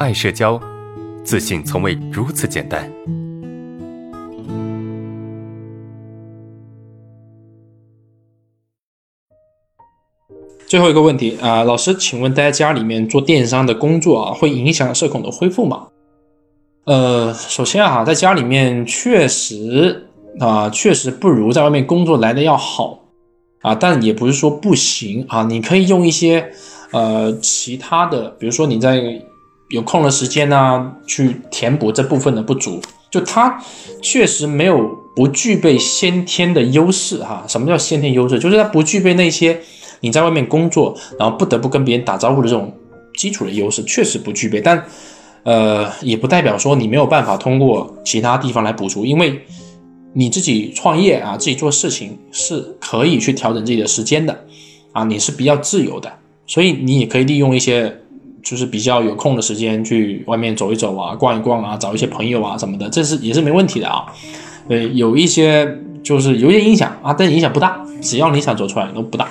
爱社交，自信从未如此简单。最后一个问题啊，老师，请问在家里面做电商的工作啊，会影响社恐的恢复吗？呃，首先啊，在家里面确实啊，确实不如在外面工作来的要好啊，但也不是说不行啊，你可以用一些呃其他的，比如说你在有空的时间呢，去填补这部分的不足。就他确实没有不具备先天的优势哈。什么叫先天优势？就是他不具备那些。你在外面工作，然后不得不跟别人打招呼的这种基础的优势，确实不具备。但，呃，也不代表说你没有办法通过其他地方来补足，因为你自己创业啊，自己做事情是可以去调整自己的时间的，啊，你是比较自由的，所以你也可以利用一些就是比较有空的时间去外面走一走啊，逛一逛啊，找一些朋友啊什么的，这是也是没问题的啊。呃，有一些就是有些影响啊，但影响不大，只要你想走出来都不大。